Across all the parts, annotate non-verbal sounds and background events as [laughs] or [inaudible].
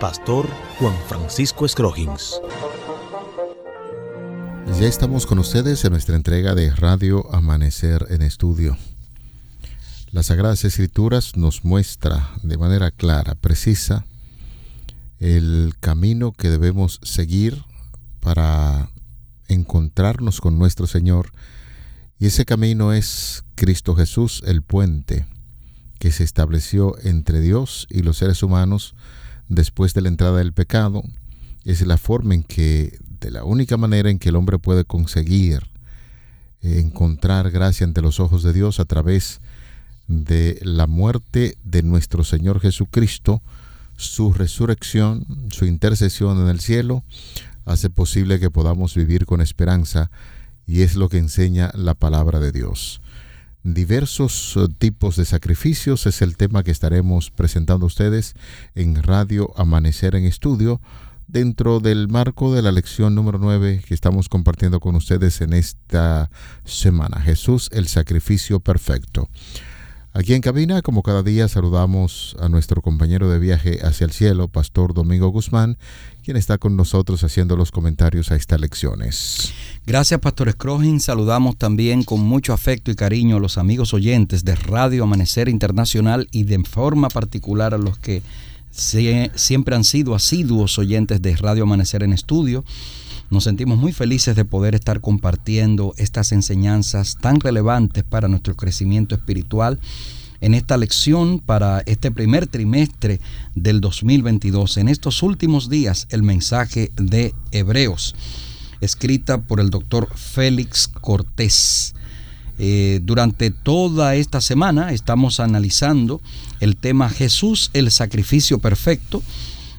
Pastor Juan Francisco Scroggins. Ya estamos con ustedes en nuestra entrega de Radio Amanecer en Estudio. Las Sagradas Escrituras nos muestra de manera clara, precisa, el camino que debemos seguir para encontrarnos con nuestro Señor. Y ese camino es Cristo Jesús, el puente que se estableció entre Dios y los seres humanos después de la entrada del pecado. Es la forma en que, de la única manera en que el hombre puede conseguir eh, encontrar gracia ante los ojos de Dios a través de la muerte de nuestro Señor Jesucristo, su resurrección, su intercesión en el cielo, hace posible que podamos vivir con esperanza y es lo que enseña la palabra de Dios. Diversos eh, tipos de sacrificios es el tema que estaremos presentando a ustedes en Radio Amanecer en Estudio dentro del marco de la lección número 9 que estamos compartiendo con ustedes en esta semana. Jesús, el sacrificio perfecto. Aquí en cabina, como cada día, saludamos a nuestro compañero de viaje hacia el cielo, Pastor Domingo Guzmán, quien está con nosotros haciendo los comentarios a estas lecciones. Gracias, Pastor Scrogin. Saludamos también con mucho afecto y cariño a los amigos oyentes de Radio Amanecer Internacional y de forma particular a los que siempre han sido asiduos oyentes de Radio Amanecer en Estudio nos sentimos muy felices de poder estar compartiendo estas enseñanzas tan relevantes para nuestro crecimiento espiritual en esta lección para este primer trimestre del 2022. En estos últimos días, el mensaje de Hebreos, escrita por el doctor Félix Cortés. Eh, durante toda esta semana estamos analizando el tema Jesús, el sacrificio perfecto,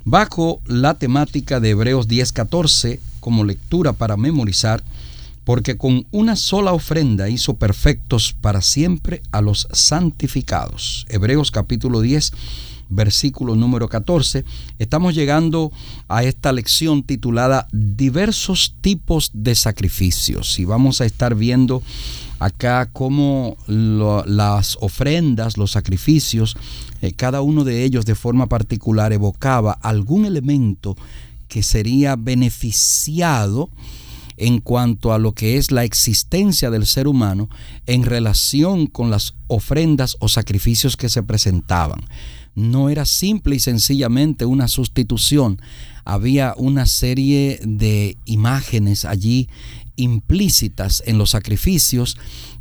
bajo la temática de Hebreos 10:14 como lectura para memorizar, porque con una sola ofrenda hizo perfectos para siempre a los santificados. Hebreos capítulo 10, versículo número 14. Estamos llegando a esta lección titulada Diversos tipos de sacrificios y vamos a estar viendo acá cómo las ofrendas, los sacrificios, eh, cada uno de ellos de forma particular evocaba algún elemento que sería beneficiado en cuanto a lo que es la existencia del ser humano en relación con las ofrendas o sacrificios que se presentaban. No era simple y sencillamente una sustitución, había una serie de imágenes allí implícitas en los sacrificios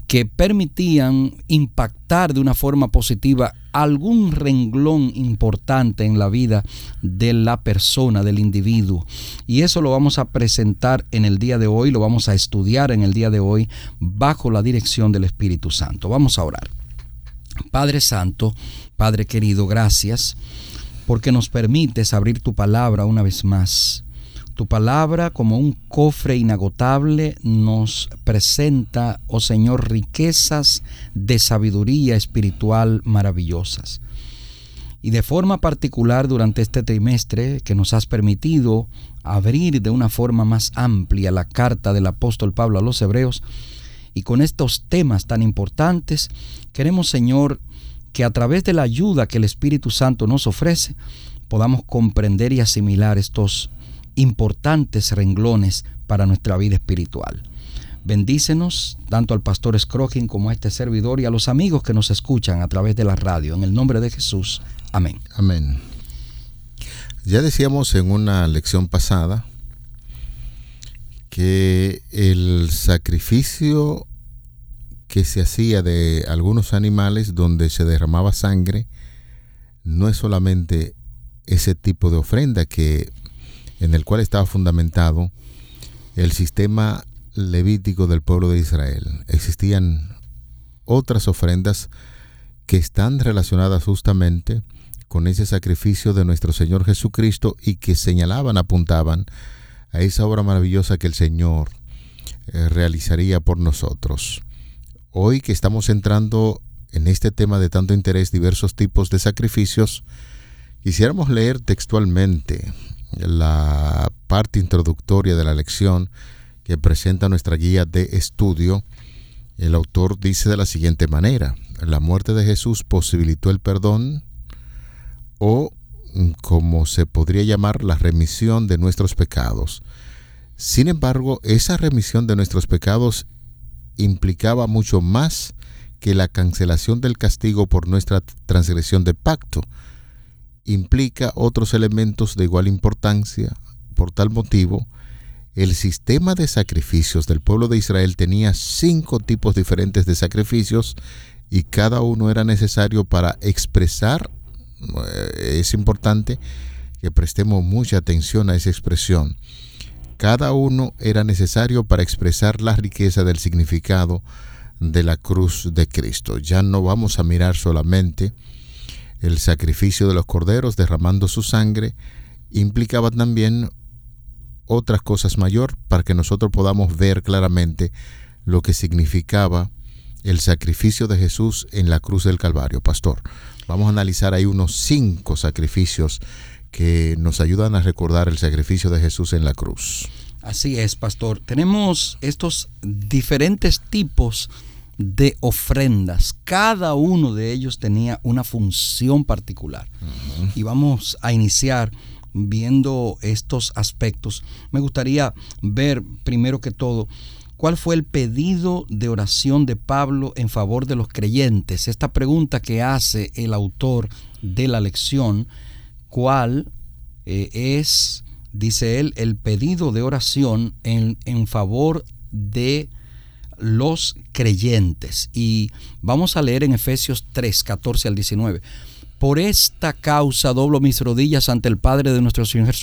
que permitían impactar de una forma positiva algún renglón importante en la vida de la persona, del individuo. Y eso lo vamos a presentar en el día de hoy, lo vamos a estudiar en el día de hoy bajo la dirección del Espíritu Santo. Vamos a orar. Padre Santo, Padre querido, gracias porque nos permites abrir tu palabra una vez más. Tu palabra como un cofre inagotable nos presenta, oh Señor, riquezas de sabiduría espiritual maravillosas. Y de forma particular durante este trimestre que nos has permitido abrir de una forma más amplia la carta del apóstol Pablo a los hebreos, y con estos temas tan importantes, queremos Señor que a través de la ayuda que el Espíritu Santo nos ofrece, podamos comprender y asimilar estos importantes renglones para nuestra vida espiritual. Bendícenos tanto al pastor Scrogin como a este servidor y a los amigos que nos escuchan a través de la radio. En el nombre de Jesús. Amén. Amén. Ya decíamos en una lección pasada que el sacrificio que se hacía de algunos animales donde se derramaba sangre no es solamente ese tipo de ofrenda que en el cual estaba fundamentado el sistema levítico del pueblo de Israel. Existían otras ofrendas que están relacionadas justamente con ese sacrificio de nuestro Señor Jesucristo y que señalaban, apuntaban a esa obra maravillosa que el Señor eh, realizaría por nosotros. Hoy que estamos entrando en este tema de tanto interés, diversos tipos de sacrificios, quisiéramos leer textualmente la parte introductoria de la lección que presenta nuestra guía de estudio. El autor dice de la siguiente manera, la muerte de Jesús posibilitó el perdón o como se podría llamar la remisión de nuestros pecados. Sin embargo, esa remisión de nuestros pecados implicaba mucho más que la cancelación del castigo por nuestra transgresión de pacto. Implica otros elementos de igual importancia. Por tal motivo, el sistema de sacrificios del pueblo de Israel tenía cinco tipos diferentes de sacrificios y cada uno era necesario para expresar, eh, es importante que prestemos mucha atención a esa expresión, cada uno era necesario para expresar la riqueza del significado de la cruz de Cristo. Ya no vamos a mirar solamente el sacrificio de los corderos derramando su sangre, implicaba también otras cosas mayor para que nosotros podamos ver claramente lo que significaba el sacrificio de Jesús en la cruz del Calvario. Pastor, vamos a analizar ahí unos cinco sacrificios que nos ayudan a recordar el sacrificio de Jesús en la cruz. Así es, pastor. Tenemos estos diferentes tipos de ofrendas. Cada uno de ellos tenía una función particular. Y vamos a iniciar viendo estos aspectos. Me gustaría ver primero que todo ¿Cuál fue el pedido de oración de Pablo en favor de los creyentes? Esta pregunta que hace el autor de la lección, ¿cuál eh, es, dice él, el pedido de oración en, en favor de los creyentes? Y vamos a leer en Efesios 3, 14 al 19. Por esta causa doblo mis rodillas ante el Padre de nuestro Señor,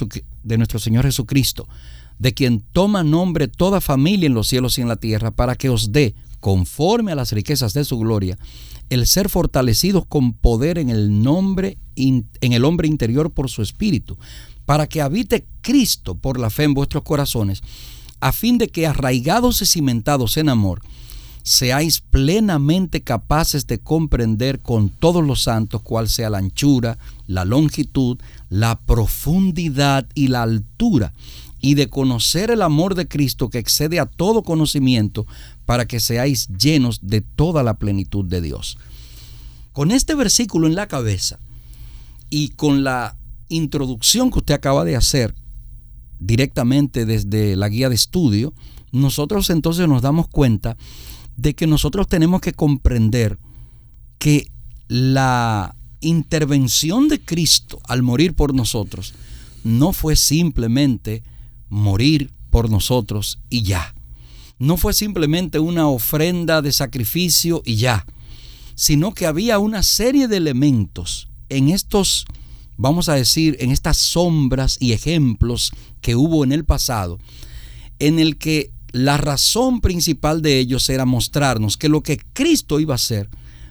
de nuestro Señor Jesucristo de quien toma nombre toda familia en los cielos y en la tierra, para que os dé, conforme a las riquezas de su gloria, el ser fortalecidos con poder en el nombre en el hombre interior por su espíritu, para que habite Cristo por la fe en vuestros corazones, a fin de que arraigados y cimentados en amor, seáis plenamente capaces de comprender con todos los santos cuál sea la anchura, la longitud, la profundidad y la altura y de conocer el amor de Cristo que excede a todo conocimiento para que seáis llenos de toda la plenitud de Dios. Con este versículo en la cabeza y con la introducción que usted acaba de hacer directamente desde la guía de estudio, nosotros entonces nos damos cuenta de que nosotros tenemos que comprender que la intervención de Cristo al morir por nosotros no fue simplemente morir por nosotros y ya. No fue simplemente una ofrenda de sacrificio y ya, sino que había una serie de elementos en estos, vamos a decir, en estas sombras y ejemplos que hubo en el pasado, en el que la razón principal de ellos era mostrarnos que lo que Cristo iba a hacer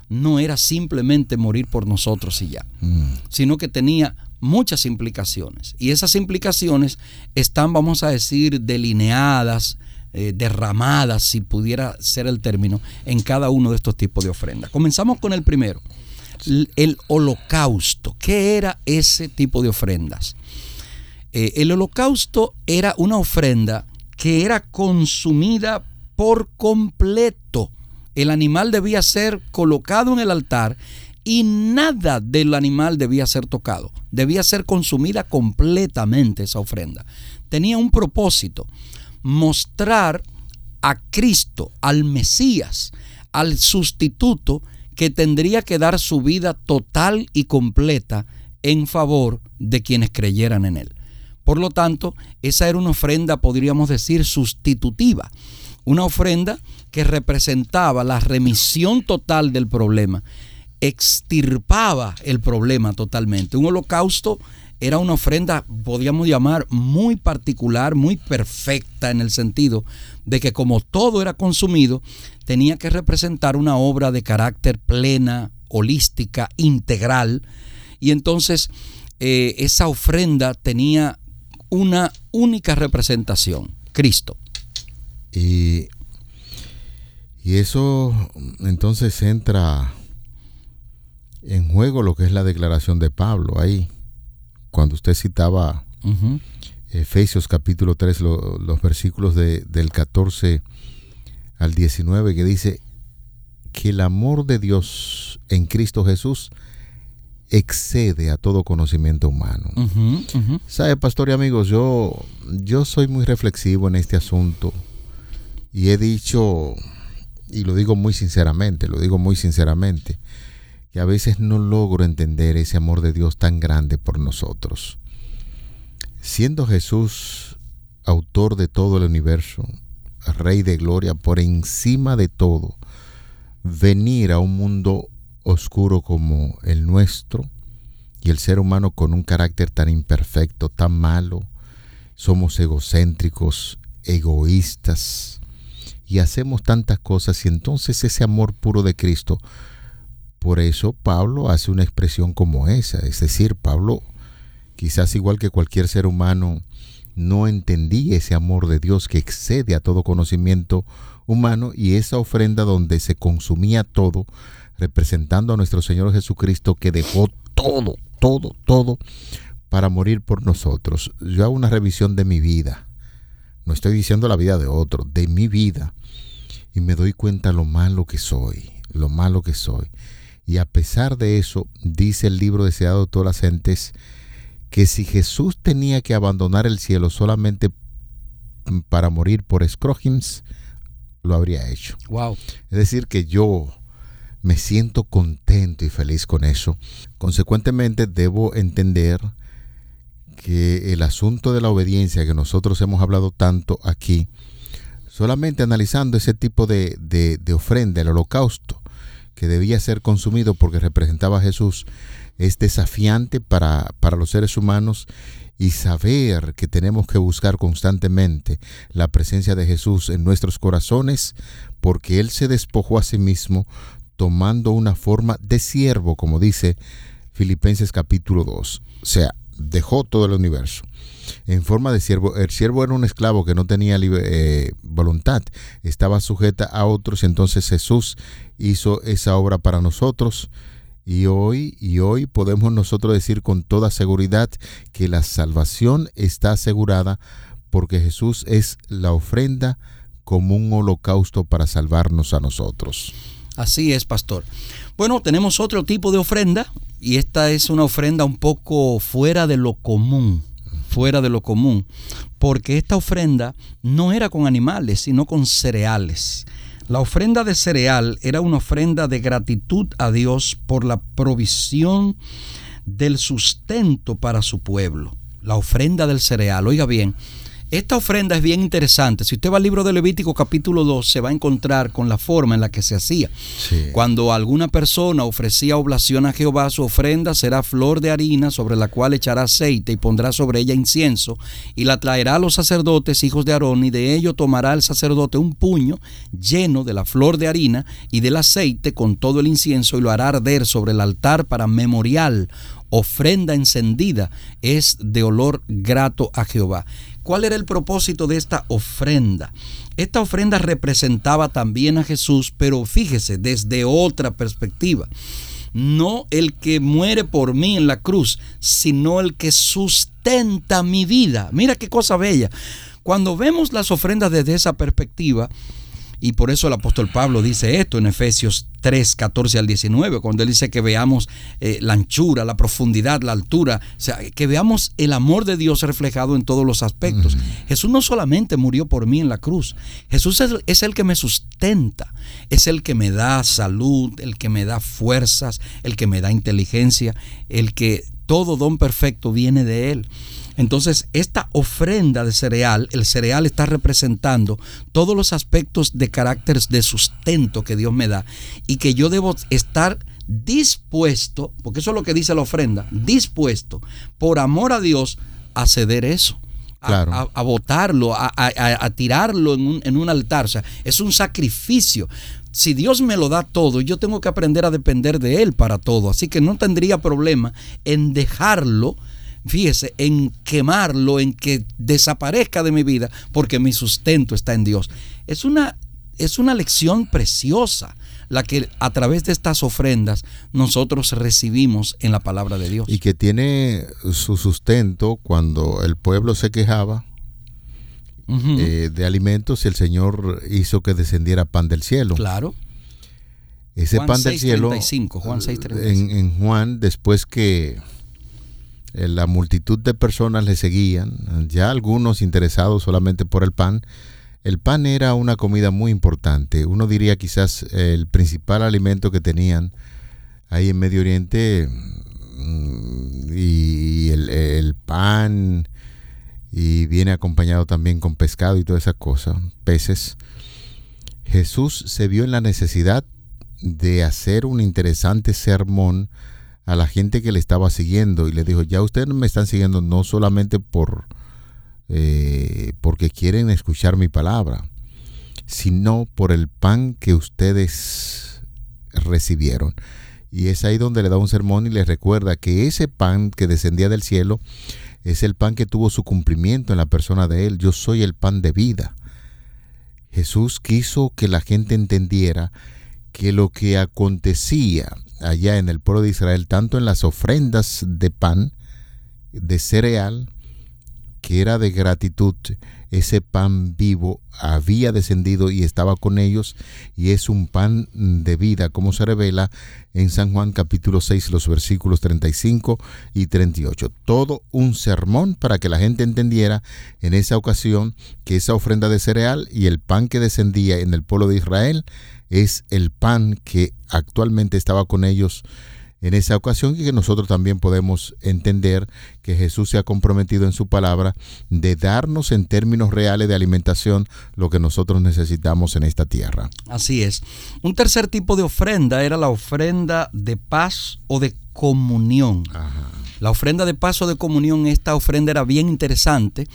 no era simplemente morir por nosotros y ya, mm. sino que tenía muchas implicaciones. Y esas implicaciones están, vamos a decir, delineadas, eh, derramadas, si pudiera ser el término, en cada uno de estos tipos de ofrendas. Comenzamos con el primero, el holocausto. ¿Qué era ese tipo de ofrendas? Eh, el holocausto era una ofrenda que era consumida por completo. El animal debía ser colocado en el altar y nada del animal debía ser tocado, debía ser consumida completamente esa ofrenda. Tenía un propósito, mostrar a Cristo, al Mesías, al sustituto que tendría que dar su vida total y completa en favor de quienes creyeran en él. Por lo tanto, esa era una ofrenda, podríamos decir, sustitutiva, una ofrenda que representaba la remisión total del problema extirpaba el problema totalmente. Un holocausto era una ofrenda, podríamos llamar, muy particular, muy perfecta en el sentido de que como todo era consumido, tenía que representar una obra de carácter plena, holística, integral, y entonces eh, esa ofrenda tenía una única representación, Cristo. Y, y eso entonces entra en juego lo que es la declaración de Pablo ahí, cuando usted citaba Efesios capítulo 3, los versículos de, del 14 al 19, que dice que el amor de Dios en Cristo Jesús excede a todo conocimiento humano. ¿Sabe, pastor y amigos? Yo, yo soy muy reflexivo en este asunto y he dicho, y lo digo muy sinceramente, lo digo muy sinceramente, que a veces no logro entender ese amor de Dios tan grande por nosotros. Siendo Jesús autor de todo el universo, Rey de Gloria, por encima de todo, venir a un mundo oscuro como el nuestro y el ser humano con un carácter tan imperfecto, tan malo, somos egocéntricos, egoístas y hacemos tantas cosas y entonces ese amor puro de Cristo, por eso Pablo hace una expresión como esa, es decir, Pablo quizás igual que cualquier ser humano, no entendía ese amor de Dios que excede a todo conocimiento humano y esa ofrenda donde se consumía todo, representando a nuestro Señor Jesucristo que dejó todo, todo, todo para morir por nosotros. Yo hago una revisión de mi vida. No estoy diciendo la vida de otro, de mi vida. Y me doy cuenta lo malo que soy, lo malo que soy. Y a pesar de eso, dice el libro deseado de todas las gentes, que si Jesús tenía que abandonar el cielo solamente para morir por Scrogims, lo habría hecho. Wow. Es decir, que yo me siento contento y feliz con eso. Consecuentemente, debo entender que el asunto de la obediencia que nosotros hemos hablado tanto aquí, solamente analizando ese tipo de, de ofrenda, el holocausto, que debía ser consumido porque representaba a Jesús, es desafiante para, para los seres humanos y saber que tenemos que buscar constantemente la presencia de Jesús en nuestros corazones, porque Él se despojó a sí mismo tomando una forma de siervo, como dice Filipenses capítulo 2. O sea, dejó todo el universo en forma de siervo. El siervo era un esclavo que no tenía eh, voluntad, estaba sujeta a otros, entonces Jesús hizo esa obra para nosotros y hoy, y hoy podemos nosotros decir con toda seguridad que la salvación está asegurada porque Jesús es la ofrenda como un holocausto para salvarnos a nosotros. Así es, pastor. Bueno, tenemos otro tipo de ofrenda y esta es una ofrenda un poco fuera de lo común, fuera de lo común, porque esta ofrenda no era con animales, sino con cereales. La ofrenda de cereal era una ofrenda de gratitud a Dios por la provisión del sustento para su pueblo. La ofrenda del cereal, oiga bien, esta ofrenda es bien interesante. Si usted va al libro de Levítico capítulo 2, se va a encontrar con la forma en la que se hacía. Cuando alguna persona ofrecía oblación a Jehová, su ofrenda será flor de harina sobre la cual echará aceite y pondrá sobre ella incienso y la traerá a los sacerdotes, hijos de Aarón, y de ello tomará el sacerdote un puño lleno de la flor de harina y del aceite con todo el incienso y lo hará arder sobre el altar para memorial ofrenda encendida es de olor grato a Jehová. ¿Cuál era el propósito de esta ofrenda? Esta ofrenda representaba también a Jesús, pero fíjese, desde otra perspectiva. No el que muere por mí en la cruz, sino el que sustenta mi vida. Mira qué cosa bella. Cuando vemos las ofrendas desde esa perspectiva, y por eso el apóstol Pablo dice esto en Efesios 3, 14 al 19, cuando él dice que veamos eh, la anchura, la profundidad, la altura, o sea, que veamos el amor de Dios reflejado en todos los aspectos. Jesús no solamente murió por mí en la cruz, Jesús es, es el que me sustenta, es el que me da salud, el que me da fuerzas, el que me da inteligencia, el que todo don perfecto viene de Él. Entonces, esta ofrenda de cereal, el cereal está representando todos los aspectos de carácter de sustento que Dios me da y que yo debo estar dispuesto, porque eso es lo que dice la ofrenda, dispuesto por amor a Dios a ceder eso. A, a, botarlo, a, tirarlo en un, en un altar. O sea, es un sacrificio si Dios me lo da todo, yo tengo que aprender a depender de Él para todo. Así que no tendría problema en dejarlo, fíjese, en quemarlo, en que desaparezca de mi vida, porque mi sustento está en Dios. Es una, es una lección preciosa la que a través de estas ofrendas nosotros recibimos en la palabra de Dios. Y que tiene su sustento cuando el pueblo se quejaba eh, de alimentos y el Señor hizo que descendiera pan del cielo. Claro. Ese pan del cielo Juan en, en, Juan, después que la multitud de personas le seguían, ya algunos interesados solamente por el pan, el pan era una comida muy importante. Uno diría quizás el principal alimento que tenían ahí en Medio Oriente mm, y el, el pan y viene acompañado también con pescado y toda esa cosa, peces. Jesús se vio en la necesidad de hacer un interesante sermón a la gente que le estaba siguiendo y le dijo, ya ustedes me están siguiendo no solamente por eh, porque quieren escuchar mi palabra, sino por el pan que ustedes recibieron. Y es ahí donde le da un sermón y les recuerda que ese pan que descendía del cielo es el pan que tuvo su cumplimiento en la persona de Él. Yo soy el pan de vida. Jesús quiso que la gente entendiera que lo que acontecía allá en el pueblo de Israel, tanto en las ofrendas de pan, de cereal, que era de gratitud, ese pan vivo había descendido y estaba con ellos y es un pan de vida, como se revela en San Juan capítulo 6, los versículos 35 y 38. Todo un sermón para que la gente entendiera en esa ocasión que esa ofrenda de cereal y el pan que descendía en el pueblo de Israel es el pan que actualmente estaba con ellos en esa ocasión y que nosotros también podemos entender que Jesús se ha comprometido en su palabra de darnos en términos reales de alimentación lo que nosotros necesitamos en esta tierra. Así es. Un tercer tipo de ofrenda era la ofrenda de paz o de comunión. La ofrenda de paz o de comunión, esta ofrenda era bien interesante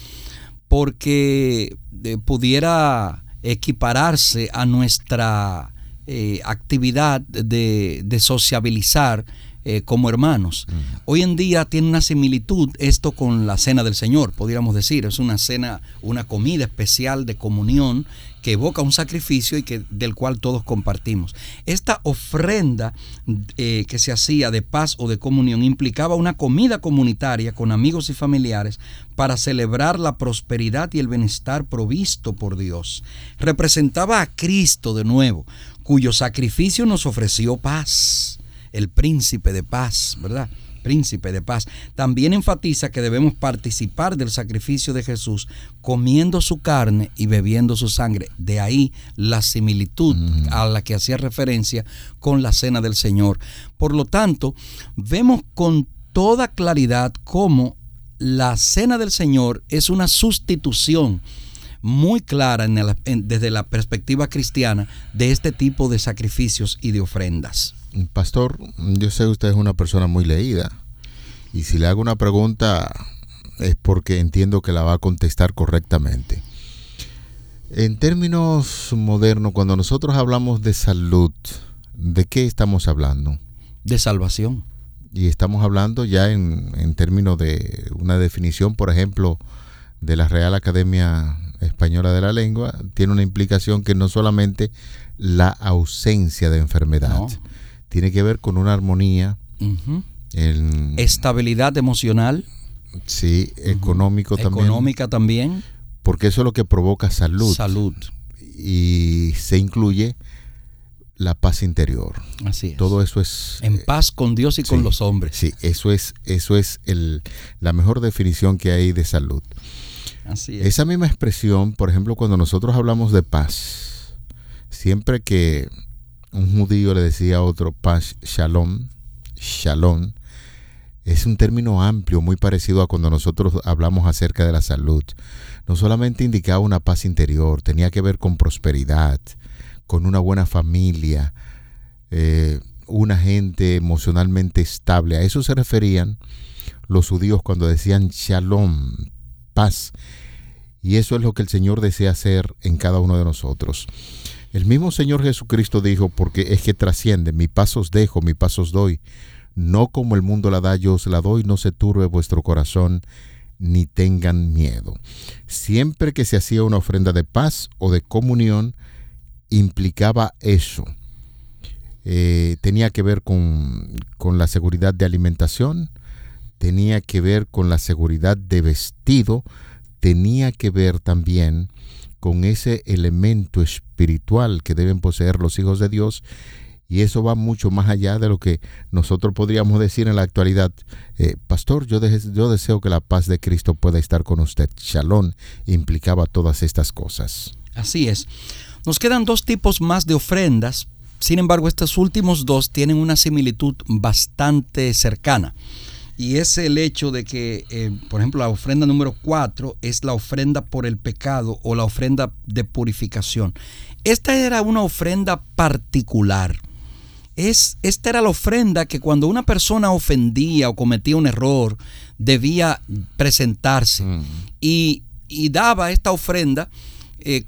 porque eh, pudiera equipararse a nuestra eh, actividad de, de sociabilizar eh, como hermanos. Hoy en día tiene una similitud esto con la cena del Señor, podríamos decir. Es una cena, una comida especial de comunión que evoca un sacrificio y que, del cual todos compartimos. Esta ofrenda eh, que se hacía de paz o de comunión implicaba una comida comunitaria con amigos y familiares para celebrar la prosperidad y el bienestar provisto por Dios. Representaba a Cristo de nuevo, cuyo sacrificio nos ofreció paz, el príncipe de paz, ¿verdad? príncipe de paz. También enfatiza que debemos participar del sacrificio de Jesús comiendo su carne y bebiendo su sangre. De ahí la similitud a la que hacía referencia con la cena del Señor. Por lo tanto, vemos con toda claridad cómo la cena del Señor es una sustitución muy clara desde la perspectiva cristiana de este tipo de sacrificios y de ofrendas. Pastor, yo sé que usted es una persona muy leída y si le hago una pregunta es porque entiendo que la va a contestar correctamente. En términos modernos, cuando nosotros hablamos de salud, ¿de qué estamos hablando? De salvación. Y estamos hablando ya en, en términos de una definición, por ejemplo, de la Real Academia Española de la Lengua, tiene una implicación que no solamente la ausencia de enfermedad, tiene que ver con una armonía, estabilidad emocional, sí, económico también, económica también, porque eso es lo que provoca salud, salud y se incluye la paz interior. Así es. Todo eso es en eh, paz con Dios y con los hombres. Sí, eso es eso es el, la mejor definición que hay de salud. Esa misma expresión, por ejemplo, cuando nosotros hablamos de paz, siempre que un judío le decía a otro paz, shalom, shalom, es un término amplio, muy parecido a cuando nosotros hablamos acerca de la salud. No solamente indicaba una paz interior, tenía que ver con prosperidad, con una buena familia, eh, una gente emocionalmente estable. A eso se referían los judíos cuando decían shalom, paz. Y eso es lo que el Señor desea hacer en cada uno de nosotros. El mismo Señor Jesucristo dijo, porque es que trasciende, mi paso os dejo, mi paso os doy, no como el mundo la da, yo os la doy, no se turbe vuestro corazón, ni tengan miedo. Siempre que se hacía una ofrenda de paz o de comunión, implicaba eso. Eh, tenía que ver con, con la seguridad de alimentación, tenía que ver con la seguridad de vestido, tenía que ver también con ese elemento espiritual que deben poseer los hijos de Dios y eso va mucho más allá de lo que nosotros podríamos decir en la actualidad. Eh, pastor, yo, yo deseo que la paz de Cristo pueda estar con usted. Shalom implicaba todas estas cosas. Así es. Nos quedan dos tipos más de ofrendas. Sin embargo, estos últimos dos tienen una similitud bastante cercana. Y es el hecho de que, eh, por ejemplo, la ofrenda número cuatro es la ofrenda por el pecado o la ofrenda de purificación. Esta era una ofrenda particular. Es, esta era la ofrenda que cuando una persona ofendía o cometía un error, debía presentarse. Mm. Y, daba esta ofrenda eh,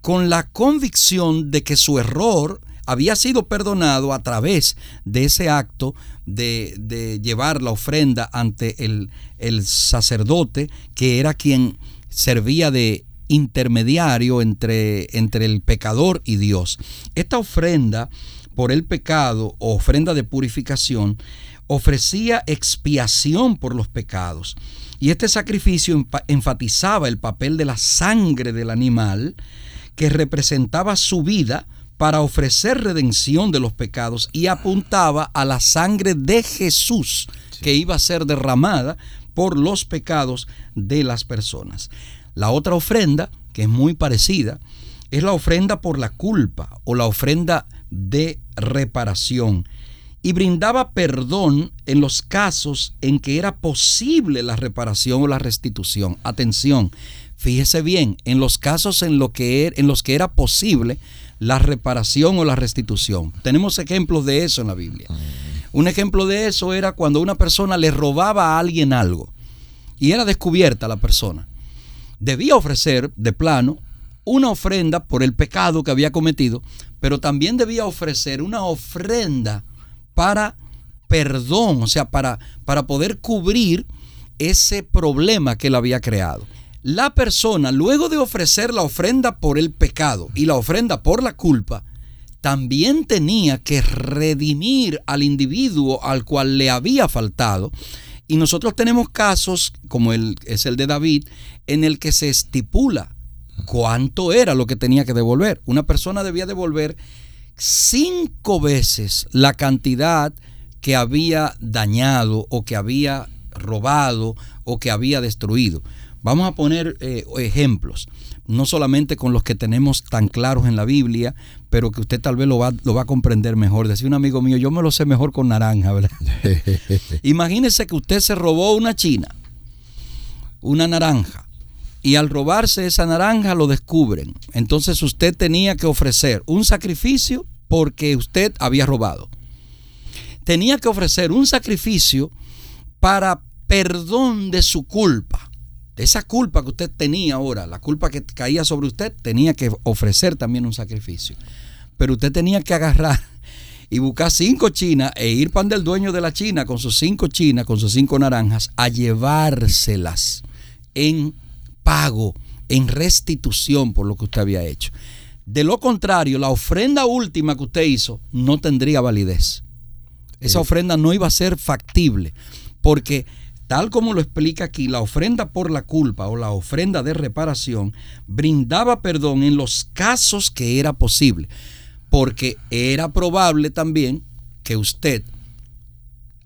con la convicción de que su error había sido perdonado a través de ese acto de, llevar la ofrenda ante el, el sacerdote, que era quien servía de intermediario entre, entre el pecador y Dios. Esta ofrenda por el pecado o ofrenda de purificación ofrecía expiación por los pecados. Y este sacrificio enfatizaba el papel de la sangre del animal que representaba su vida para ofrecer redención de los pecados y apuntaba a la sangre de Jesús que iba a ser derramada por los pecados de las personas. La otra ofrenda, que es muy parecida, es la ofrenda por la culpa o la ofrenda de reparación y brindaba perdón en los casos en que era posible la reparación o la restitución. Atención, fíjese bien, en los casos en, lo que, er, en los que era posible la reparación o la restitución. Tenemos ejemplos de eso en la Biblia. Un ejemplo de eso era cuando una persona le robaba a alguien algo y era descubierta la persona. Debía ofrecer de plano una ofrenda por el pecado que había cometido, pero también debía ofrecer una ofrenda para perdón, o sea, para, para poder cubrir ese problema que él había creado la persona, luego de ofrecer la ofrenda por el pecado y la ofrenda por la culpa, también tenía que redimir al individuo al cual le había faltado. Y nosotros tenemos casos, como el, es el de David, en el que se estipula cuánto era lo que tenía que devolver. Una persona debía devolver cinco veces la cantidad que había dañado o que había robado o que había destruido. Vamos a poner eh, ejemplos, no solamente con los que tenemos tan claros en la Biblia, pero que usted tal vez lo va, lo va a comprender mejor. Decía un amigo mío, yo me lo sé mejor con naranja, ¿verdad? [laughs] Imagínese que usted se robó una china, una naranja, y al robarse esa naranja lo descubren. Entonces usted tenía que ofrecer un sacrificio porque usted había robado. Tenía que ofrecer un sacrificio para perdón de su culpa esa culpa que usted tenía ahora, la culpa que caía sobre usted, tenía que ofrecer también un sacrificio. Pero usted tenía que agarrar y buscar cinco chinas e ir pan del dueño de la china con sus cinco chinas, con sus cinco naranjas, a llevárselas en pago, en restitución por lo que usted había hecho. De lo contrario, la ofrenda última que usted hizo no tendría validez. Esa ofrenda no iba a ser factible porque Tal como lo explica aquí, la ofrenda por la culpa o la ofrenda de reparación brindaba perdón en los casos que era posible, porque era probable también que usted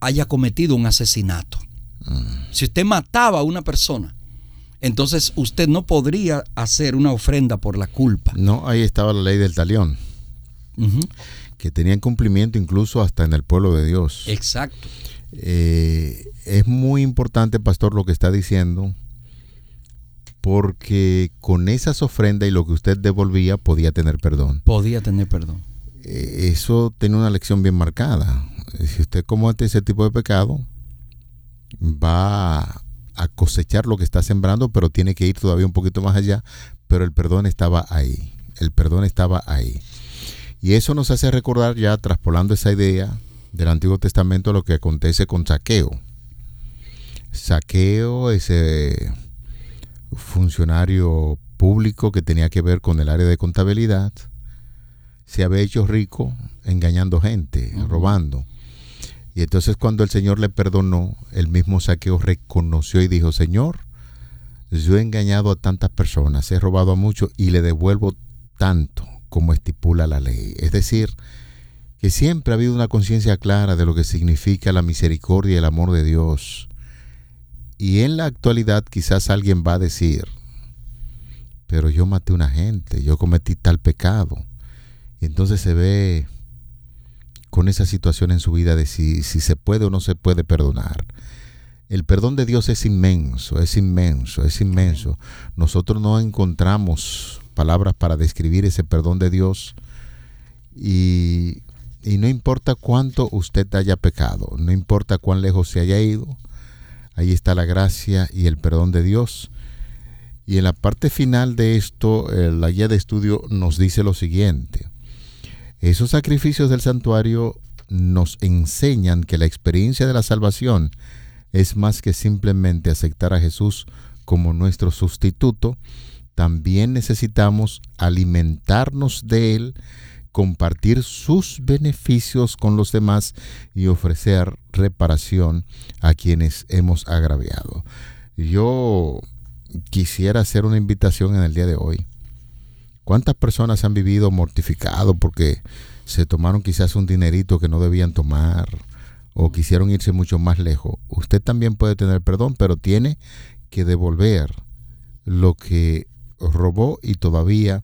haya cometido un asesinato. Mm. Si usted mataba a una persona, entonces usted no podría hacer una ofrenda por la culpa. No, ahí estaba la ley del talión, que tenía cumplimiento incluso hasta en el pueblo de Dios. Exacto. Eh, es muy importante, pastor, lo que está diciendo, porque con esas ofrendas y lo que usted devolvía podía tener perdón. Podía tener perdón. Eh, eso tiene una lección bien marcada. Si usted comete ese tipo de pecado, va a cosechar lo que está sembrando, pero tiene que ir todavía un poquito más allá, pero el perdón estaba ahí. el perdón estaba ahí. Y eso nos hace recordar ya, traspolando esa idea del Antiguo Testamento, lo que acontece con Saqueo. Saqueo, ese funcionario público que tenía que ver con el área de contabilidad, se había hecho rico engañando gente, robando. Y entonces cuando el Señor le perdonó, el mismo Saqueo reconoció y dijo, Señor, yo he engañado a tantas personas, he robado a muchos y le devuelvo tanto como estipula la ley. Es decir, que siempre ha habido una conciencia clara de lo que significa la misericordia y el amor de Dios. Y en la actualidad quizás alguien va a decir, pero yo maté a una gente, yo cometí tal pecado. Y entonces se ve con esa situación en su vida de si, si se puede o no se puede perdonar. El perdón de Dios es inmenso, es inmenso, es inmenso. Nosotros no encontramos palabras para describir ese perdón de Dios y, y, no importa cuánto usted haya pecado, no importa cuán lejos se haya ido, ahí está la gracia y el perdón de Dios. Y en la parte final de esto, eh, la guía de estudio nos dice lo siguiente. Esos sacrificios del santuario nos enseñan que la experiencia de la salvación es más que simplemente aceptar a Jesús como nuestro sustituto, también necesitamos alimentarnos de Él, compartir sus beneficios con los demás y ofrecer reparación a quienes hemos agraviado. Yo quisiera hacer una invitación en el día de hoy ¿Cuántas personas han vivido mortificado porque se tomaron quizás un dinerito que no debían tomar o quisieron irse mucho más lejos? Usted también puede tener perdón, pero tiene que devolver lo que robó y todavía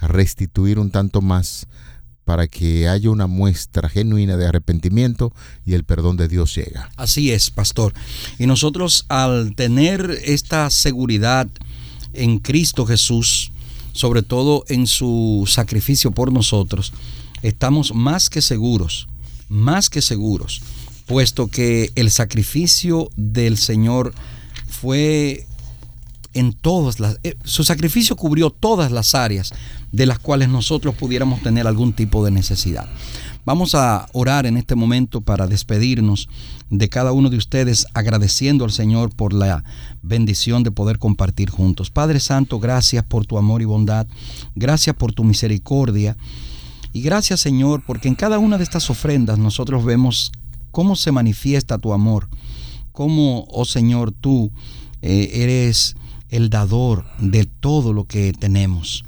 restituir un tanto más para que haya una muestra genuina de arrepentimiento y el perdón de Dios llega. Así es, pastor. Y nosotros al tener esta seguridad en Cristo Jesús, sobre todo en su sacrificio por nosotros, estamos más que seguros, más que seguros, puesto que el sacrificio del Señor fue en todas las... Eh, su sacrificio cubrió todas las áreas de las cuales nosotros pudiéramos tener algún tipo de necesidad. Vamos a orar en este momento para despedirnos de cada uno de ustedes agradeciendo al Señor por la bendición de poder compartir juntos. Padre Santo, gracias por tu amor y bondad, gracias por tu misericordia y gracias Señor porque en cada una de estas ofrendas nosotros vemos cómo se manifiesta tu amor, cómo, oh Señor, tú eh, eres el dador de todo lo que tenemos.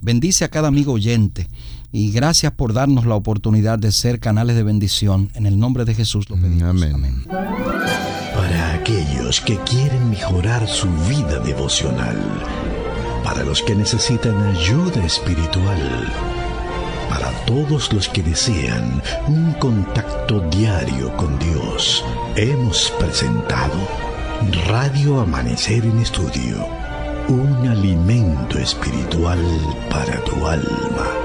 Bendice a cada amigo oyente y gracias por darnos la oportunidad de ser canales de bendición. En el nombre de Jesús lo pedimos. Amén. Para aquellos que quieren mejorar su vida devocional, para los que necesitan ayuda espiritual, para todos los que desean un contacto diario con Dios, hemos presentado Radio Amanecer en Estudio, un alimento espiritual para tu alma.